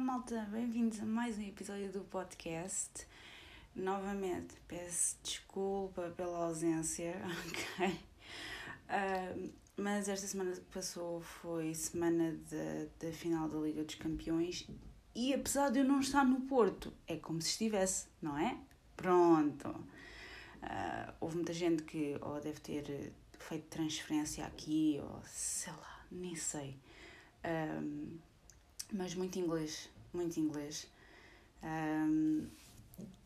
malta, bem-vindos a mais um episódio do podcast. Novamente, peço desculpa pela ausência, ok? Uh, mas esta semana que passou foi semana da final da Liga dos Campeões e apesar de eu não estar no Porto, é como se estivesse, não é? Pronto. Uh, houve muita gente que ou deve ter feito transferência aqui, ou sei lá, nem sei. Um, mas muito inglês, muito inglês. Um,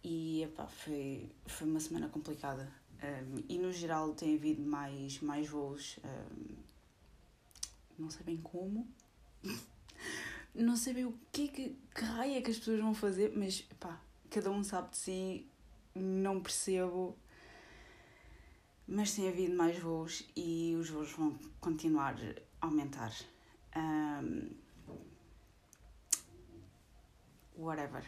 e epá, foi, foi uma semana complicada. Um, e no geral tem havido mais, mais voos. Um, não sei bem como. não sei bem o que, que, que raio é que as pessoas vão fazer, mas epá, cada um sabe de si. Não percebo. Mas tem havido mais voos e os voos vão continuar a aumentar. Um, whatever.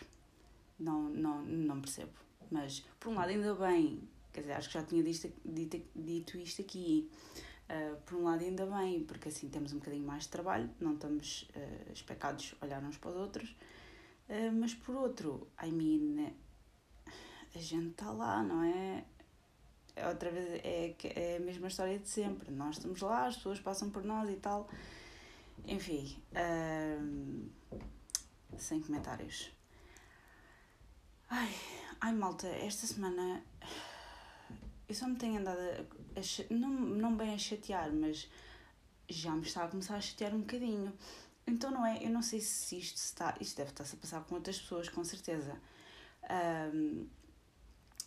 Não, não, não percebo. Mas, por um lado, ainda bem, quer dizer, acho que já tinha dito, dito, dito isto aqui. Uh, por um lado, ainda bem, porque assim temos um bocadinho mais de trabalho, não estamos uh, especados a olhar uns para os outros. Uh, mas, por outro, I mean, a gente está lá, não é? é? Outra vez é, é a mesma história de sempre. Nós estamos lá, as pessoas passam por nós e tal. Enfim. Uh, sem comentários. Ai, ai malta, esta semana eu só me tenho andado a, a, não, não bem a chatear, mas já me está a começar a chatear um bocadinho. Então não é, eu não sei se isto está, isto deve estar-se a passar com outras pessoas, com certeza. Um,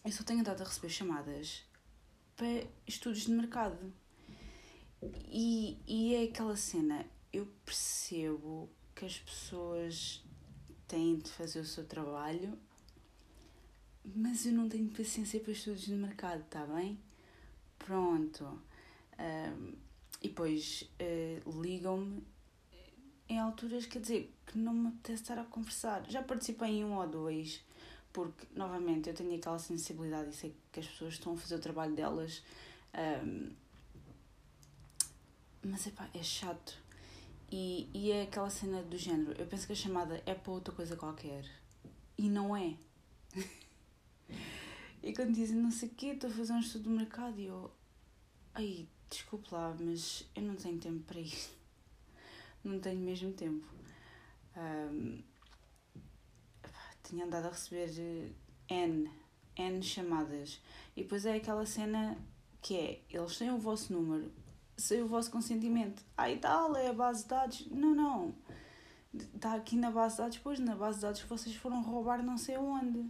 eu só tenho andado a receber chamadas para estudos de mercado. E, e é aquela cena, eu percebo que as pessoas têm de fazer o seu trabalho, mas eu não tenho paciência para estudos de mercado, está bem? Pronto. Um, e depois uh, ligam-me em alturas, quer dizer, que não me apetece estar a conversar. Já participei em um ou dois, porque, novamente, eu tenho aquela sensibilidade e sei que as pessoas estão a fazer o trabalho delas. Um, mas, epá, é chato e, e é aquela cena do género. Eu penso que a chamada é para outra coisa qualquer. E não é. e quando dizem não sei o quê, estou a fazer um estudo de mercado e eu. Ai, desculpe lá, mas eu não tenho tempo para isso. Não tenho mesmo tempo. Um, tinha andado a receber N, N chamadas. E depois é aquela cena que é: eles têm o vosso número, sem o vosso consentimento. Ah, e tal, é a base de dados. Não, não. Está aqui na base de dados, pois na base de dados que vocês foram roubar não sei onde.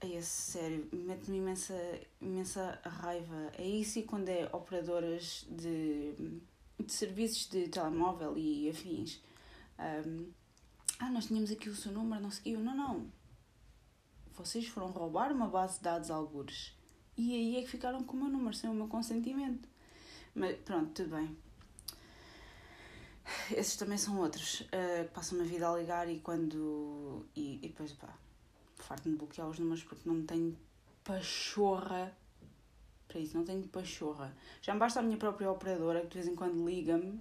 É sério, mete-me imensa, imensa raiva. É isso e quando é operadoras de, de serviços de telemóvel e afins. Um, ah, nós tínhamos aqui o seu número, não sei o Não, não. Vocês foram roubar uma base de dados algures. E aí é que ficaram com o meu número, sem o meu consentimento. Mas pronto, tudo bem. Esses também são outros uh, que passam a vida a ligar e quando. E, e depois, pá, farto-me bloquear os números porque não tenho pachorra para isso, não tenho pachorra. Já me basta a minha própria operadora que de vez em quando liga-me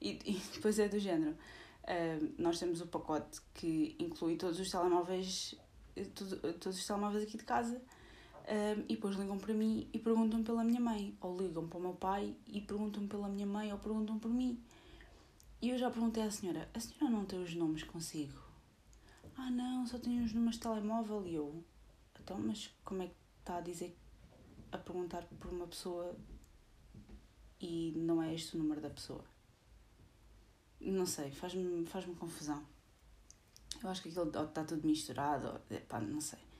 e, e depois é do género. Uh, nós temos o pacote que inclui todos os telemóveis, todos, todos os telemóveis aqui de casa um, e depois ligam para mim e perguntam pela minha mãe, ou ligam para o meu pai e perguntam pela minha mãe, ou perguntam por mim. E eu já perguntei à senhora: a senhora não tem os nomes consigo? Ah, não, só tenho os números de telemóvel. E eu: então, mas como é que está a dizer, a perguntar por uma pessoa e não é este o número da pessoa? Não sei, faz-me faz, -me, confusão. Eu acho que aquilo está tudo misturado, pá, não sei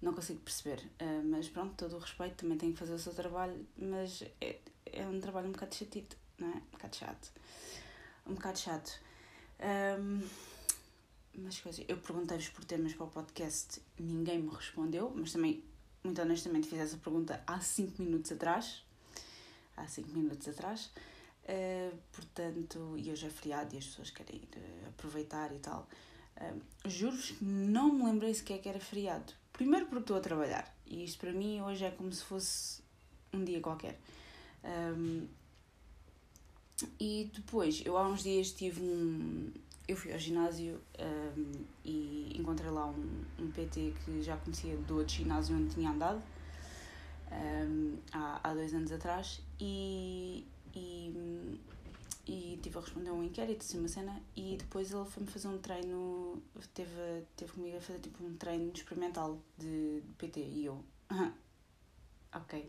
não consigo perceber. Uh, mas pronto, todo o respeito, também tenho que fazer o seu trabalho, mas é, é um trabalho um bocado chatito, não é? Um bocado chato. Um bocado chato. Um, mas coisa, eu perguntei-vos por temas para o podcast, ninguém me respondeu, mas também, muito honestamente, fiz essa pergunta há 5 minutos atrás. Há 5 minutos atrás. Uh, portanto, e hoje é feriado e as pessoas querem aproveitar e tal. Juro-vos que não me lembrei sequer que era feriado. Primeiro porque estou a trabalhar e isto para mim hoje é como se fosse um dia qualquer. Um, e depois, eu há uns dias tive um, eu fui ao ginásio um, e encontrei lá um, um PT que já conhecia do outro ginásio onde tinha andado um, há, há dois anos atrás e, e, e tive a responder a um inquérito, assim, uma cena, e depois ele foi-me fazer um treino, teve, teve comigo a fazer tipo um treino experimental de, PT e eu, ok.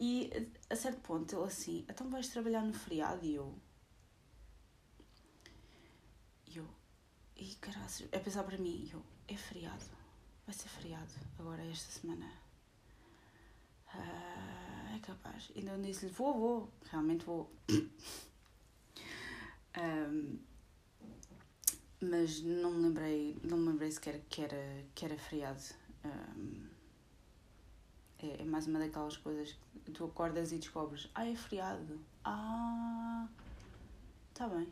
E a certo ponto ele assim, então vais trabalhar no feriado e eu. E eu. E caralho, é pensar para mim, eu, é feriado, vai ser feriado agora esta semana. Uh, é capaz. Então disse-lhe, vou, vou, realmente vou. Um, mas não me lembrei, não me lembrei sequer que era, que era feriado. Um, é, é mais uma daquelas coisas que tu acordas e descobres, ah, é feriado. Ah, tá bem.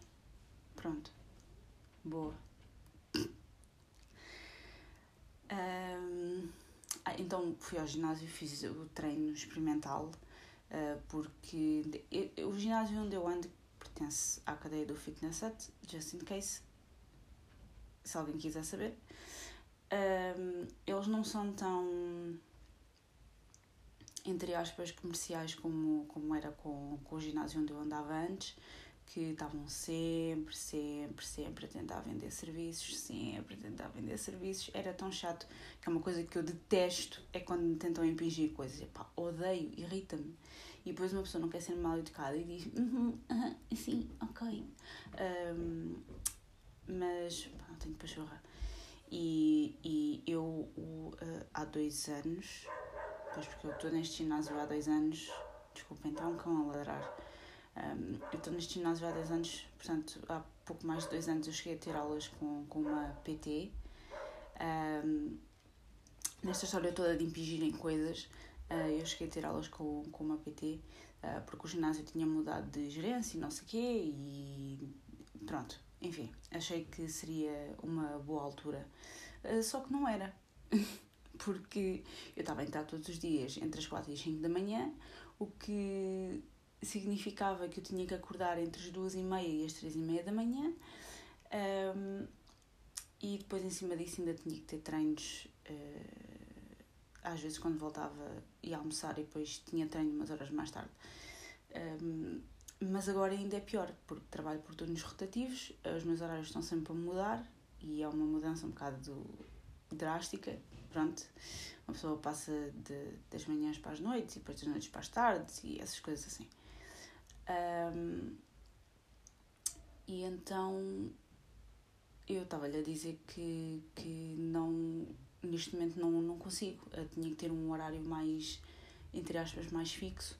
Pronto. Boa. Um, ah, então fui ao ginásio, fiz o treino experimental, uh, porque eu, o ginásio onde eu ando pertence à cadeia do Fitness Set, just in case, se alguém quiser saber. Um, eles não são tão entre aspas, comerciais como, como era com, com o ginásio onde eu andava antes, que estavam sempre, sempre, sempre a tentar vender serviços, sempre a tentar vender serviços. Era tão chato que é uma coisa que eu detesto é quando me tentam impingir coisas. Epá, odeio, irrita-me. E depois uma pessoa não quer ser mal educada e diz, uhum, sim, ok. Um, mas pá, tenho pachorra. E, e eu, uh, há dois anos, Pois porque eu estou neste ginásio há dois anos. Desculpem, está um cão a ladrar. Um, eu estou neste ginásio há dois anos, portanto, há pouco mais de dois anos eu cheguei a ter aulas com, com uma PT. Um, nesta história toda de impingirem coisas, eu cheguei a ter aulas com, com uma PT, uh, porque o ginásio tinha mudado de gerência e não sei o quê, e pronto, enfim, achei que seria uma boa altura. Uh, só que não era. porque eu estava a entrar todos os dias entre as 4 e as 5 da manhã, o que significava que eu tinha que acordar entre as 2 e meia e as 3 e meia da manhã. E depois em cima disso ainda tinha que ter treinos. Às vezes quando voltava ia almoçar e depois tinha treino umas horas mais tarde. Um, mas agora ainda é pior, porque trabalho por turnos rotativos, os meus horários estão sempre a mudar e é uma mudança um bocado drástica pronto, uma pessoa passa de, das manhãs para as noites e depois das noites para as tardes e essas coisas assim. Um, e então eu estava-lhe a dizer que, que neste momento não, não consigo. Eu tinha que ter um horário mais, entre aspas, mais fixo,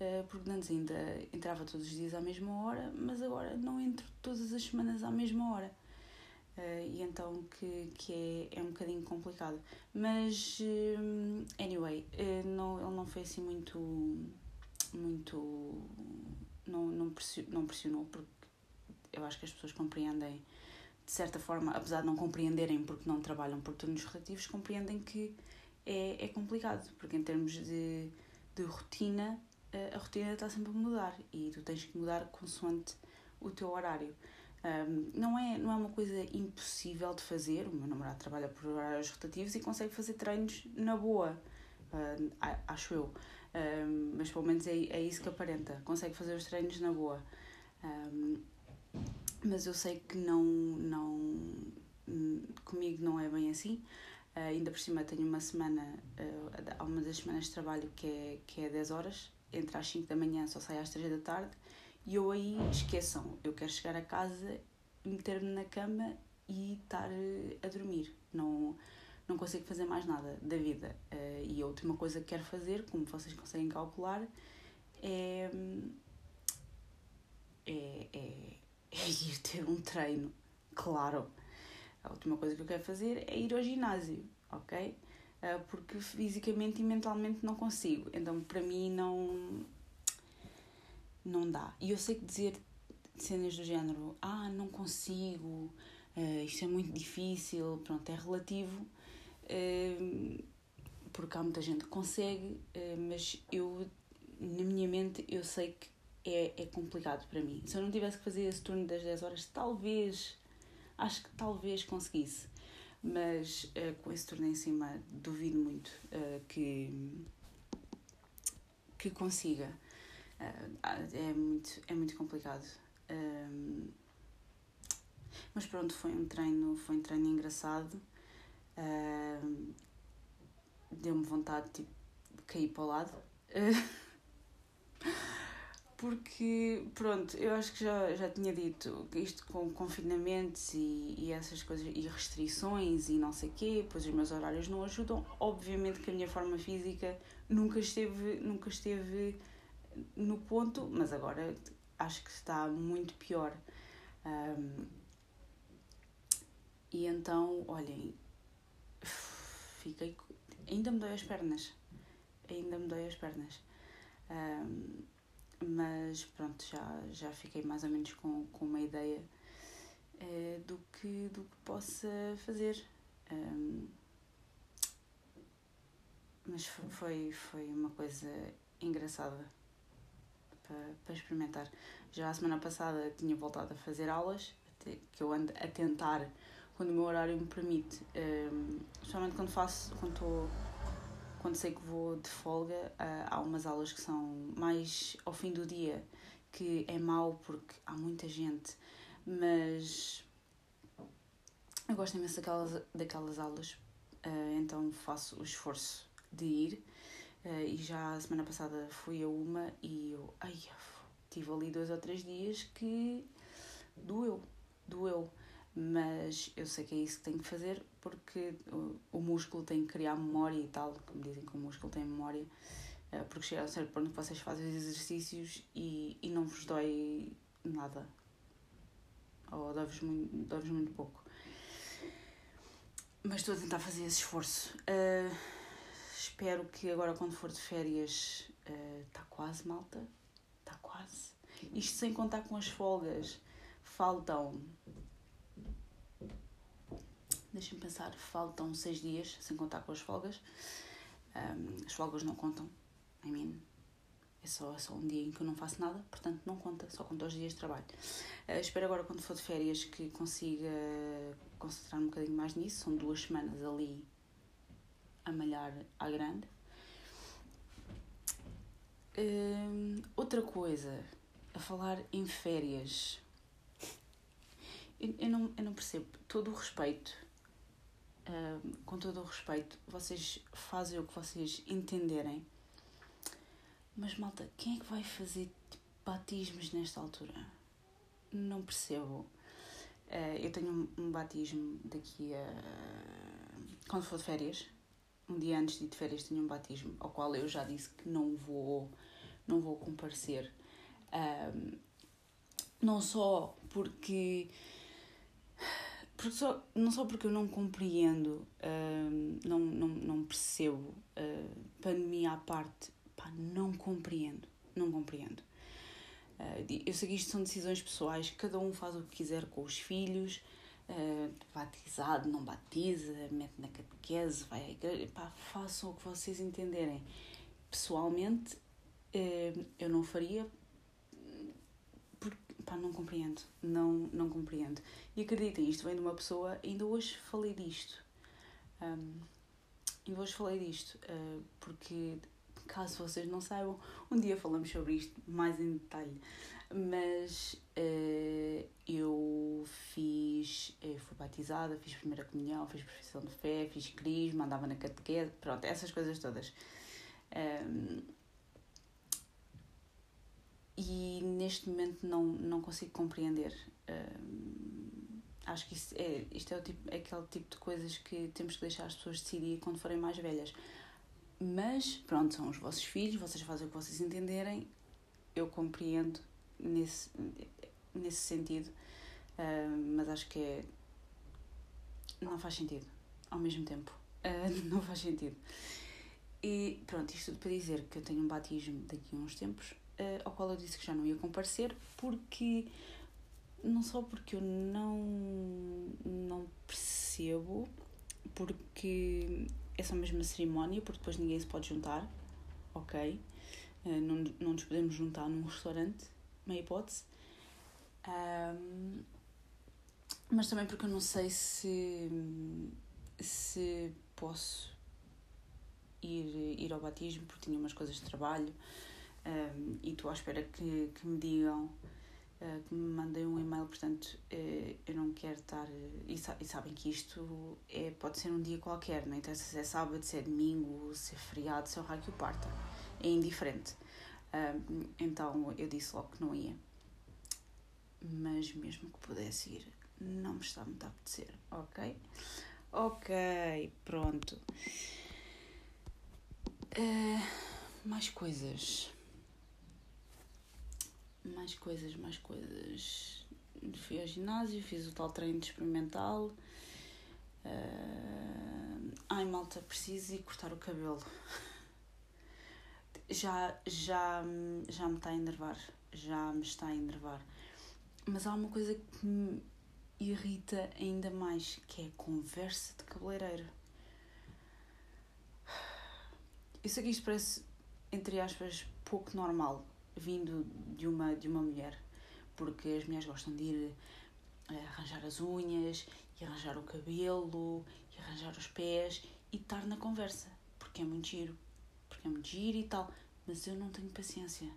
uh, porque antes ainda entrava todos os dias à mesma hora, mas agora não entro todas as semanas à mesma hora. Uh, e então que, que é, é um bocadinho complicado. Mas, anyway, não, ele não foi assim muito. muito. não, não, pressionou, não pressionou, porque eu acho que as pessoas compreendem, de certa forma, apesar de não compreenderem porque não trabalham por turnos relativos, compreendem que é, é complicado, porque em termos de, de rotina, uh, a rotina está sempre a mudar e tu tens que mudar consoante o teu horário. Um, não, é, não é uma coisa impossível de fazer. O meu namorado trabalha por horários rotativos e consegue fazer treinos na boa, uh, acho eu. Um, mas pelo menos é, é isso que aparenta. Consegue fazer os treinos na boa. Um, mas eu sei que não, não. Comigo não é bem assim. Uh, ainda por cima tenho uma semana, uh, há uma das semanas de trabalho que é, que é 10 horas, entre às 5 da manhã só sai às 3 da tarde e eu aí, esqueçam, eu quero chegar a casa, meter-me na cama e estar eh, a dormir. Não, não consigo fazer mais nada da vida. Uh, e a última coisa que quero fazer, como vocês conseguem calcular, é, é, é, é ir ter um treino. Claro. A última coisa que eu quero fazer é ir ao ginásio, ok? Uh, porque fisicamente e mentalmente não consigo. Então, para mim, não não dá. E eu sei que dizer cenas do género, ah, não consigo, uh, isto é muito difícil, pronto, é relativo, uh, porque há muita gente que consegue, mas eu, na minha mente, eu sei que é, é complicado para mim. Se eu não tivesse que fazer esse turno das 10 horas, talvez acho que talvez conseguisse, mas uh, com esse turno em cima duvido muito uh, que, que consiga. Uh, é, muito, é muito complicado. Um, mas pronto, foi um treino, foi um treino engraçado. Um, Deu-me vontade tipo, de cair para o lado. porque, pronto, eu acho que já, já tinha dito isto com confinamentos e, e essas coisas, e restrições e não sei o quê, pois os meus horários não ajudam. Obviamente que a minha forma física nunca esteve, nunca esteve no ponto, mas agora acho que está muito pior. Um, e então, olhem, fiquei. Ainda me dói as pernas. Ainda me dói as pernas. Um, mas pronto, já, já fiquei mais ou menos com, com uma ideia uh, do, que, do que possa fazer. Um, mas foi, foi uma coisa engraçada para, para experimentar. Já a semana passada tinha voltado a fazer aulas, que eu ando a tentar quando o meu horário me permite, um, especialmente quando faço, quando estou quando sei que vou de folga, uh, há umas aulas que são mais ao fim do dia, que é mau porque há muita gente, mas eu gosto imenso daquelas, daquelas aulas, uh, então faço o esforço de ir. Uh, e já a semana passada fui a uma e eu, ai, tive ali dois ou três dias que doeu, doeu mas eu sei que é isso que tenho que fazer porque o, o músculo tem que criar memória e tal, como dizem que o músculo tem memória, eh, porque chega a um certo ponto que vocês fazem os exercícios e, e não vos dói nada, ou dói-vos muito, dói muito pouco. Mas estou a tentar fazer esse esforço. Uh, espero que agora, quando for de férias, está uh, quase malta. Está quase. Isto sem contar com as folgas. Faltam deixem-me pensar, faltam seis dias, sem contar com as folgas. Um, as folgas não contam, I mean, é só, é só um dia em que eu não faço nada, portanto não conta, só conta os dias de trabalho. Uh, espero agora, quando for de férias, que consiga concentrar um bocadinho mais nisso. São duas semanas ali a malhar à grande. Outra coisa, a falar em férias. Eu, não, eu não percebo todo o respeito com todo o respeito, vocês fazem o que vocês entenderem. Mas malta, quem é que vai fazer tipo, batismos nesta altura? Não percebo. Uh, eu tenho um, batismo daqui a. Quando for de férias, um dia antes de ir de férias, tenho um batismo ao qual eu já disse que não vou, não vou comparecer. não só porque só, não só porque eu não compreendo, uh, não, não, não percebo, uh, pandemia à parte, pá, não compreendo, não compreendo. Uh, eu sei que isto são decisões pessoais, cada um faz o que quiser com os filhos, uh, batizado, não batiza, mete na catequese, vai à igreja, pá, façam o que vocês entenderem. Pessoalmente, uh, eu não faria não compreendo, não, não compreendo. E acreditem, isto vem de uma pessoa, ainda hoje falei disto. Um, ainda hoje falei disto, uh, porque caso vocês não saibam, um dia falamos sobre isto mais em detalhe. Mas uh, eu fiz, eu fui batizada, fiz primeira comunhão, fiz profissão de fé, fiz crisma, andava na catequese, pronto, essas coisas todas. Um, e neste momento não, não consigo compreender. Acho que isso é, isto é, o tipo, é aquele tipo de coisas que temos que deixar as pessoas decidir quando forem mais velhas. Mas, pronto, são os vossos filhos, vocês fazem o que vocês entenderem, eu compreendo nesse, nesse sentido, mas acho que é. não faz sentido ao mesmo tempo. Uh, não faz sentido. E pronto, isto tudo para dizer que eu tenho um batismo daqui a uns tempos ao qual eu disse que já não ia comparecer, porque não só porque eu não, não percebo, porque é só mesmo uma cerimónia, porque depois ninguém se pode juntar, ok? Uh, não, não nos podemos juntar num restaurante, uma hipótese. Um, mas também porque eu não sei se, se posso ir, ir ao batismo, porque tinha umas coisas de trabalho um, e estou à espera que, que me digam, uh, que me mandem um e-mail, portanto uh, eu não quero estar. E, sa e, sabem que isto é, pode ser um dia qualquer, não interessa se é sábado, se é domingo, se é feriado, se é o raio que o parta, é indiferente. Um, então eu disse logo que não ia. Mas mesmo que pudesse ir, não me está muito a apetecer, ok? Ok, pronto. Uh, mais coisas. Mais coisas, mais coisas. Fui ao ginásio, fiz o tal treino experimental. Uh, ai, malta, preciso ir cortar o cabelo. Já, já, já me está a enervar. Já me está a enervar. Mas há uma coisa que me irrita ainda mais, que é a conversa de cabeleireiro. Que isto parece, entre aspas, pouco normal, vindo de uma, de uma mulher, porque as mulheres gostam de ir eh, arranjar as unhas, e arranjar o cabelo, e arranjar os pés, e estar na conversa, porque é muito giro, porque é muito giro e tal, mas eu não tenho paciência.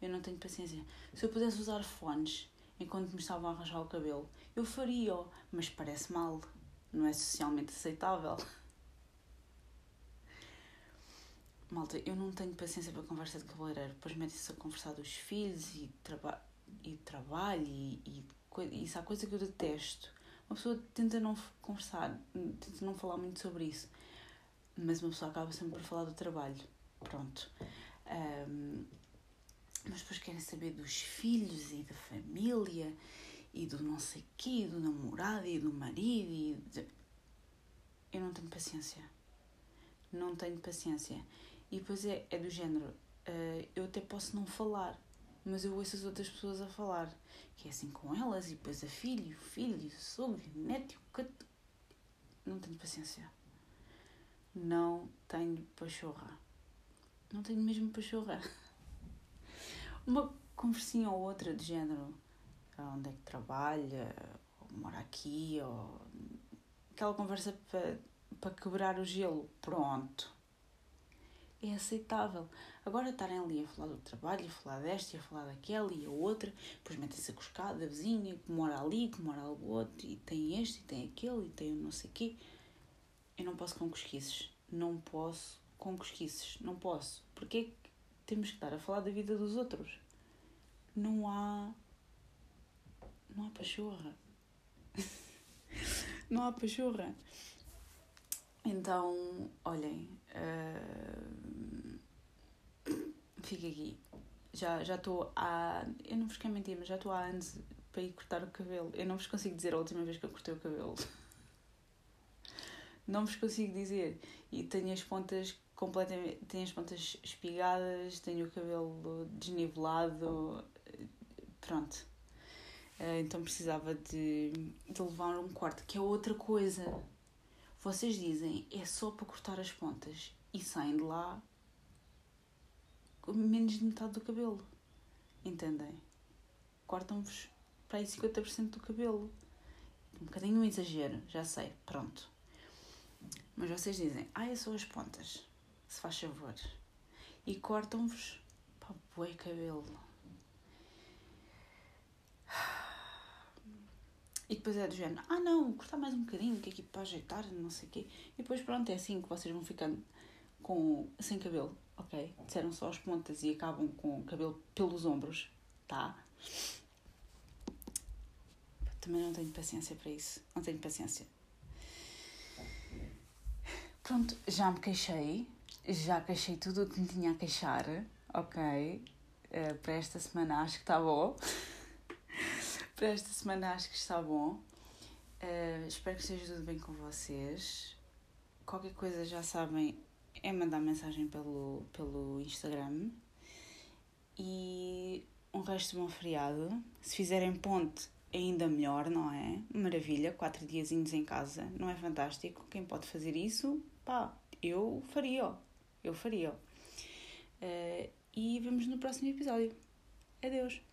Eu não tenho paciência. Se eu pudesse usar fones enquanto me estavam a arranjar o cabelo, eu faria, mas parece mal, não é socialmente aceitável. Malta, eu não tenho paciência para conversa de cabeleireiro. Depois metem-se a conversar dos filhos e, traba e trabalho e, e isso há coisa que eu detesto. Uma pessoa tenta não conversar, tenta não falar muito sobre isso, mas uma pessoa acaba sempre por falar do trabalho. Pronto. Um, mas depois querem saber dos filhos e da família e do não sei quê, do namorado e do marido e de... eu não tenho paciência. Não tenho paciência. E depois é, é do género, uh, eu até posso não falar, mas eu ouço as outras pessoas a falar. Que é assim com elas, e depois a filho, o filho, o sogro, neto, cato. Não tenho paciência. Não tenho pachorra. Não tenho mesmo pachorra. Uma conversinha ou outra de género, onde é que trabalha, ou mora aqui, ou aquela conversa para, para quebrar o gelo. Pronto é aceitável. Agora estarem ali a falar do trabalho, a falar desta, a falar daquela e a outra, depois metem-se a cuscar da vizinha que mora ali, que mora ali outro, e tem este, e tem aquele, e tem não sei o quê. Eu não posso com cosquices. Não posso com cosquices. Não posso. Porque é que temos que estar a falar da vida dos outros? Não há. Não há pachorra. não há pachorra. Então, olhem, uh, fica aqui. Já estou há. Eu não vos quero mentir, mas já estou há anos para ir cortar o cabelo. Eu não vos consigo dizer a última vez que eu cortei o cabelo. Não vos consigo dizer. E tenho as pontas completamente. Tenho as pontas espigadas, tenho o cabelo desnivelado. Pronto. Uh, então precisava de, de levar um corte, que é outra coisa vocês dizem é só para cortar as pontas e saem de lá com menos de metade do cabelo. Entendem? Cortam-vos para aí 50% do cabelo. Um bocadinho um exagero, já sei, pronto. Mas vocês dizem, ah, é só as pontas, se faz favor. E cortam-vos para bué cabelo. E depois é do género, ah não, cortar mais um bocadinho, que é aqui para ajeitar, não sei o quê. E depois pronto, é assim que vocês vão ficando com, sem cabelo, ok? Disseram só as pontas e acabam com o cabelo pelos ombros, tá? Também não tenho paciência para isso, não tenho paciência. Pronto, já me queixei, já queixei tudo o que me tinha a queixar, ok? Uh, para esta semana acho que está bom para esta semana acho que está bom. Uh, espero que esteja tudo bem com vocês. Qualquer coisa já sabem, é mandar mensagem pelo, pelo Instagram. E um resto de bom feriado. Se fizerem ponte, ainda melhor, não é? Maravilha, quatro diazinhos em casa, não é fantástico? Quem pode fazer isso? Pá, eu faria, eu faria. Uh, e vemos no próximo episódio. Adeus!